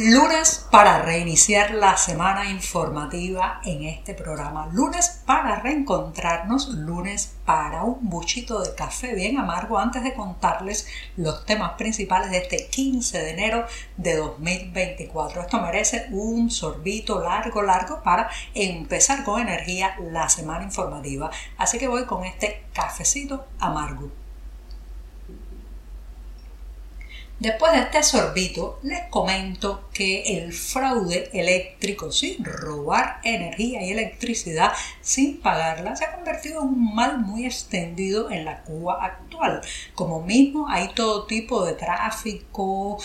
Lunes para reiniciar la semana informativa en este programa. Lunes para reencontrarnos, lunes para un buchito de café bien amargo antes de contarles los temas principales de este 15 de enero de 2024. Esto merece un sorbito largo, largo para empezar con energía la semana informativa. Así que voy con este cafecito amargo. Después de este sorbito, les comento que el fraude eléctrico, sí, robar energía y electricidad sin pagarla, se ha convertido en un mal muy extendido en la Cuba actual. Como mismo hay todo tipo de tráfico,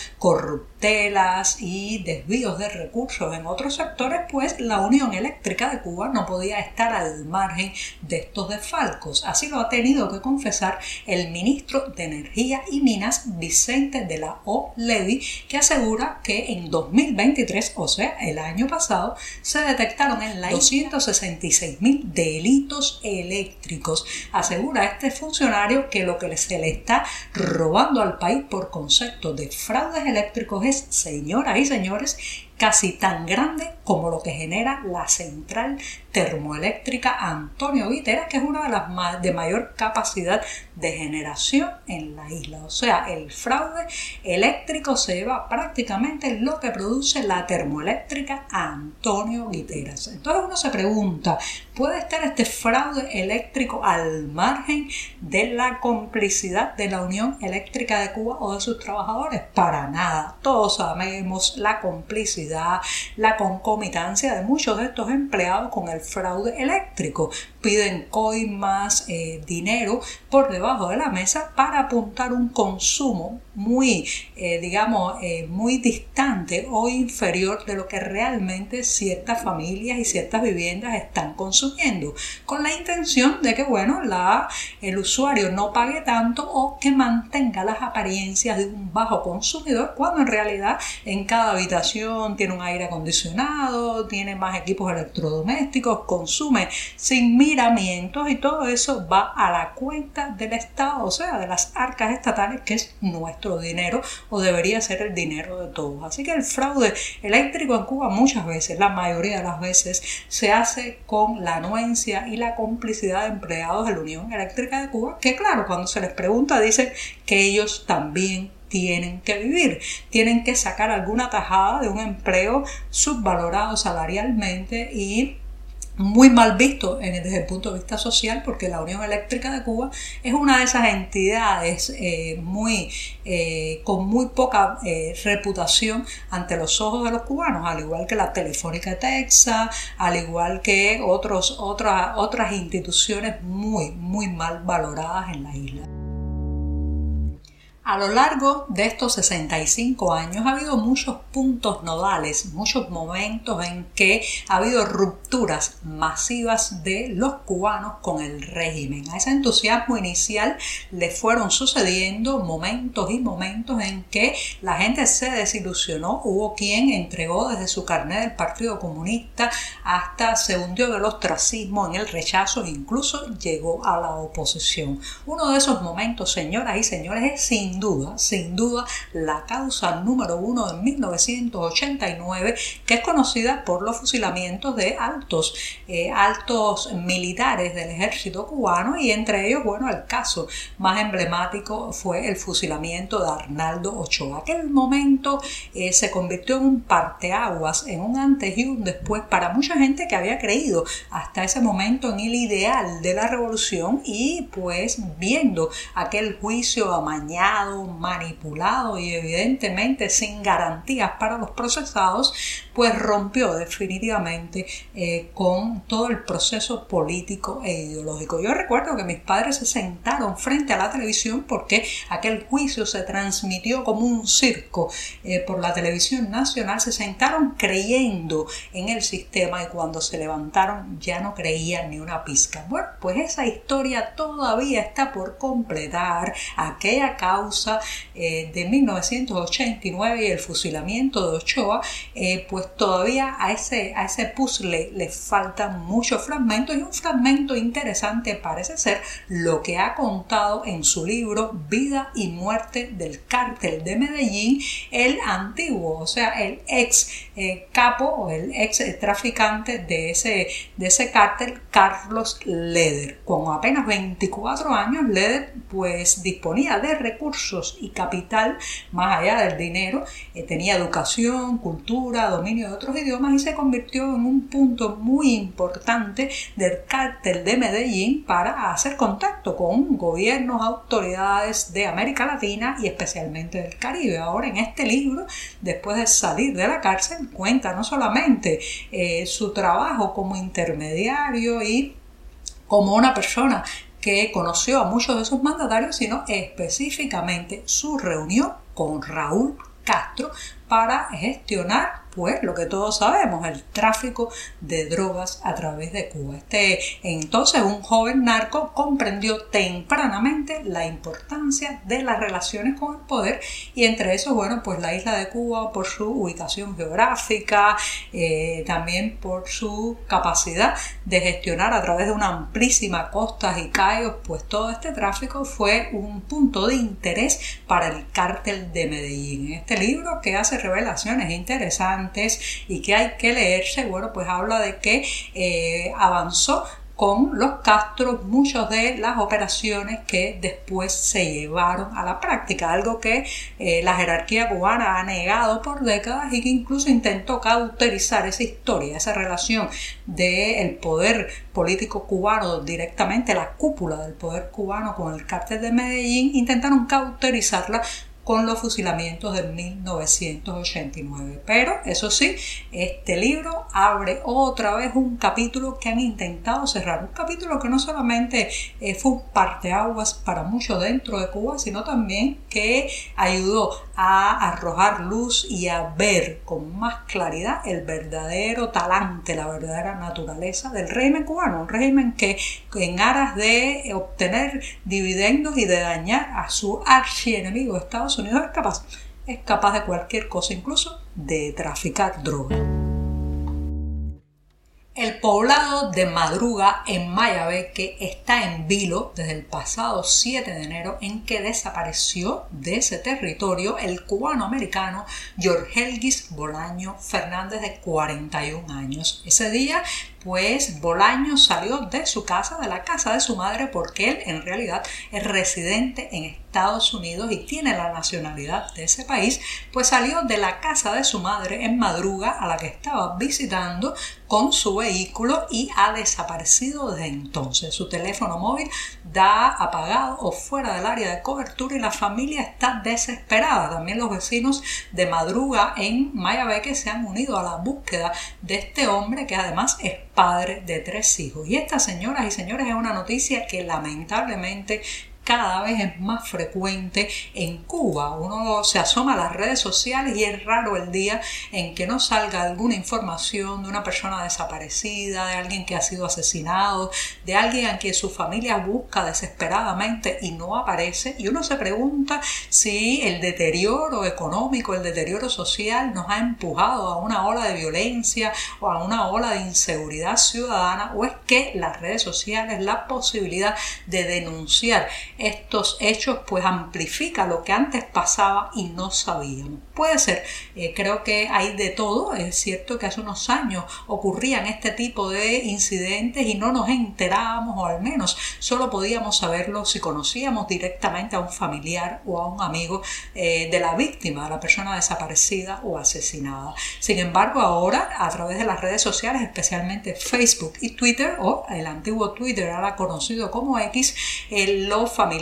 corruptelas y desvíos de recursos en otros sectores, pues la Unión Eléctrica de Cuba no podía estar al margen de estos desfalcos. Así lo ha tenido que confesar el ministro de Energía y Minas, Vicente de la O. Levy, que asegura que en 2023, o sea, el año pasado, se detectaron en la 266 mil delitos eléctricos. Asegura este funcionario que lo que se le está robando al país por concepto de fraudes eléctricos es, señoras y señores, casi tan grande como lo que genera la central termoeléctrica Antonio Viteras, que es una de las de mayor capacidad de generación en la isla. O sea, el fraude eléctrico se lleva prácticamente lo que produce la termoeléctrica Antonio Viteras. Entonces uno se pregunta, ¿puede estar este fraude eléctrico al margen de la complicidad de la Unión Eléctrica de Cuba o de sus trabajadores? Para nada. Todos sabemos la complicidad, la concomitancia de muchos de estos empleados con el fraude eléctrico. Piden coimas, eh, dinero por debajo de la mesa para apuntar un consumo muy, eh, digamos, eh, muy distante o inferior de lo que realmente ciertas familias y ciertas viviendas están consumiendo, con la intención de que, bueno, la, el usuario no pague tanto o que mantenga las apariencias de un bajo consumidor, cuando en realidad en cada habitación tiene un aire acondicionado, tiene más equipos electrodomésticos, consume sin y todo eso va a la cuenta del Estado, o sea, de las arcas estatales, que es nuestro dinero o debería ser el dinero de todos. Así que el fraude eléctrico en Cuba muchas veces, la mayoría de las veces, se hace con la anuencia y la complicidad de empleados de la Unión Eléctrica de Cuba, que claro, cuando se les pregunta dicen que ellos también tienen que vivir, tienen que sacar alguna tajada de un empleo subvalorado salarialmente y muy mal visto desde el punto de vista social porque la Unión Eléctrica de Cuba es una de esas entidades eh, muy, eh, con muy poca eh, reputación ante los ojos de los cubanos, al igual que la Telefónica Texas, al igual que otros, otras, otras instituciones muy, muy mal valoradas en la isla. A lo largo de estos 65 años ha habido muchos puntos nodales, muchos momentos en que ha habido rupturas masivas de los cubanos con el régimen. A ese entusiasmo inicial le fueron sucediendo momentos y momentos en que la gente se desilusionó. Hubo quien entregó desde su carnet del Partido Comunista hasta se hundió del ostracismo en el rechazo e incluso llegó a la oposición. Uno de esos momentos, señoras y señores, es sin sin duda, sin duda, la causa número uno de 1989, que es conocida por los fusilamientos de altos, eh, altos militares del ejército cubano y entre ellos, bueno, el caso más emblemático fue el fusilamiento de Arnaldo Ochoa. Aquel momento eh, se convirtió en un parteaguas, en un antes y un después para mucha gente que había creído hasta ese momento en el ideal de la revolución y pues viendo aquel juicio amañado manipulado y evidentemente sin garantías para los procesados, pues rompió definitivamente eh, con todo el proceso político e ideológico. Yo recuerdo que mis padres se sentaron frente a la televisión porque aquel juicio se transmitió como un circo eh, por la televisión nacional, se sentaron creyendo en el sistema y cuando se levantaron ya no creían ni una pizca. Bueno, pues esa historia todavía está por completar aquella causa eh, de 1989 y el fusilamiento de Ochoa, eh, pues todavía a ese, a ese puzzle le faltan muchos fragmentos y un fragmento interesante parece ser lo que ha contado en su libro Vida y Muerte del Cártel de Medellín, el antiguo, o sea, el ex eh, capo o el ex traficante de ese, de ese cártel, Carlos Leder. Con apenas 24 años, Leder pues disponía de recursos y capital más allá del dinero, eh, tenía educación, cultura, dominio de otros idiomas y se convirtió en un punto muy importante del cártel de Medellín para hacer contacto con gobiernos, autoridades de América Latina y especialmente del Caribe. Ahora en este libro, después de salir de la cárcel, cuenta no solamente eh, su trabajo como intermediario y como una persona que conoció a muchos de sus mandatarios, sino específicamente su reunión con Raúl Castro para gestionar pues lo que todos sabemos, el tráfico de drogas a través de Cuba. Este entonces un joven narco comprendió tempranamente la importancia de las relaciones con el poder y entre eso, bueno, pues la isla de Cuba por su ubicación geográfica, eh, también por su capacidad de gestionar a través de una amplísima costas y cayos, pues todo este tráfico fue un punto de interés para el cártel de Medellín. En este libro que hace revelaciones interesantes, y que hay que leerse, bueno, pues habla de que eh, avanzó con los Castros muchas de las operaciones que después se llevaron a la práctica, algo que eh, la jerarquía cubana ha negado por décadas y que incluso intentó cauterizar esa historia, esa relación del poder político cubano directamente, la cúpula del poder cubano con el cártel de Medellín, intentaron cauterizarla con los fusilamientos de 1989. Pero eso sí, este libro abre otra vez un capítulo que han intentado cerrar. Un capítulo que no solamente eh, fue un parteaguas para muchos dentro de Cuba, sino también que ayudó a arrojar luz y a ver con más claridad el verdadero talante, la verdadera naturaleza del régimen cubano. Un régimen que en aras de obtener dividendos y de dañar a su archienemigo Estados Unidos es capaz, es capaz de cualquier cosa, incluso de traficar droga. El poblado de Madruga en Mayabeque está en vilo desde el pasado 7 de enero en que desapareció de ese territorio el cubano-americano Jorgelgis Bolaño Fernández de 41 años. Ese día pues Bolaño salió de su casa, de la casa de su madre, porque él en realidad es residente en Estados Unidos y tiene la nacionalidad de ese país, pues salió de la casa de su madre en madruga a la que estaba visitando con su vehículo y ha desaparecido desde entonces. Su teléfono móvil da apagado o fuera del área de cobertura y la familia está desesperada. También los vecinos de madruga en Mayabeque se han unido a la búsqueda de este hombre que además es padre de tres hijos. Y esta, señoras y señores, es una noticia que lamentablemente cada vez es más frecuente en Cuba. Uno se asoma a las redes sociales y es raro el día en que no salga alguna información de una persona desaparecida, de alguien que ha sido asesinado, de alguien a quien su familia busca desesperadamente y no aparece. Y uno se pregunta si el deterioro económico, el deterioro social nos ha empujado a una ola de violencia o a una ola de inseguridad ciudadana o es que las redes sociales, la posibilidad de denunciar estos hechos pues amplifica lo que antes pasaba y no sabíamos. Puede ser, eh, creo que hay de todo, es cierto que hace unos años ocurrían este tipo de incidentes y no nos enterábamos o al menos solo podíamos saberlo si conocíamos directamente a un familiar o a un amigo eh, de la víctima, de la persona desaparecida o asesinada. Sin embargo, ahora a través de las redes sociales, especialmente Facebook y Twitter o el antiguo Twitter, ahora conocido como X, familiares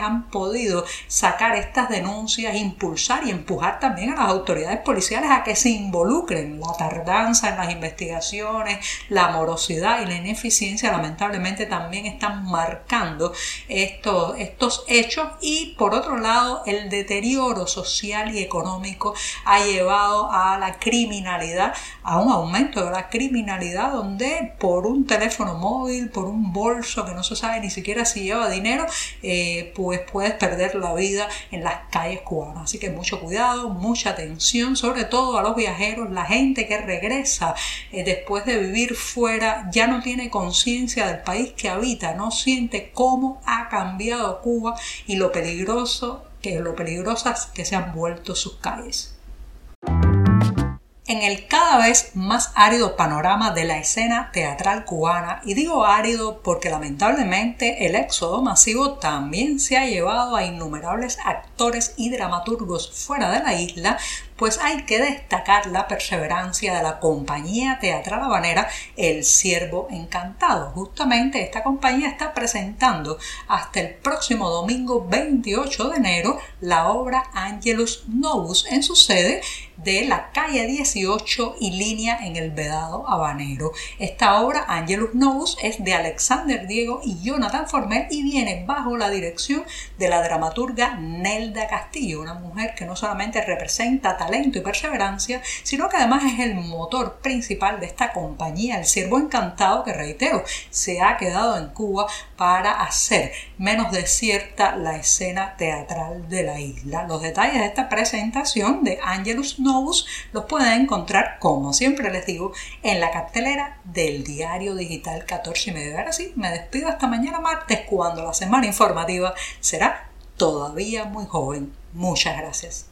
han podido sacar estas denuncias, impulsar y empujar también a las autoridades policiales a que se involucren. La tardanza en las investigaciones, la morosidad y la ineficiencia lamentablemente también están marcando estos, estos hechos y por otro lado el deterioro social y económico ha llevado a la criminalidad, a un aumento de la criminalidad donde por un teléfono móvil, por un bolso que no se sabe ni siquiera si lleva dinero, eh, pues puedes perder la vida en las calles cubanas. Así que mucho cuidado, mucha atención, sobre todo a los viajeros, la gente que regresa eh, después de vivir fuera ya no tiene conciencia del país que habita, no siente cómo ha cambiado Cuba y lo peligroso que lo peligrosas que se han vuelto sus calles. En el cada vez más árido panorama de la escena teatral cubana, y digo árido porque lamentablemente el éxodo masivo también se ha llevado a innumerables actores y dramaturgos fuera de la isla, pues hay que destacar la perseverancia de la compañía teatral habanera El Ciervo Encantado. Justamente esta compañía está presentando hasta el próximo domingo 28 de enero la obra Angelus Novus en su sede de la calle 18 y línea en el Vedado Habanero. Esta obra, Angelus Novus, es de Alexander Diego y Jonathan Formel y viene bajo la dirección de la dramaturga Nelda Castillo, una mujer que no solamente representa talento, y perseverancia, sino que además es el motor principal de esta compañía, el Siervo Encantado, que reitero, se ha quedado en Cuba para hacer menos desierta la escena teatral de la isla. Los detalles de esta presentación de Angelus Novus los pueden encontrar, como siempre les digo, en la cartelera del diario digital 14 y medio. Ahora sí, me despido hasta mañana martes, cuando la semana informativa será todavía muy joven. Muchas gracias.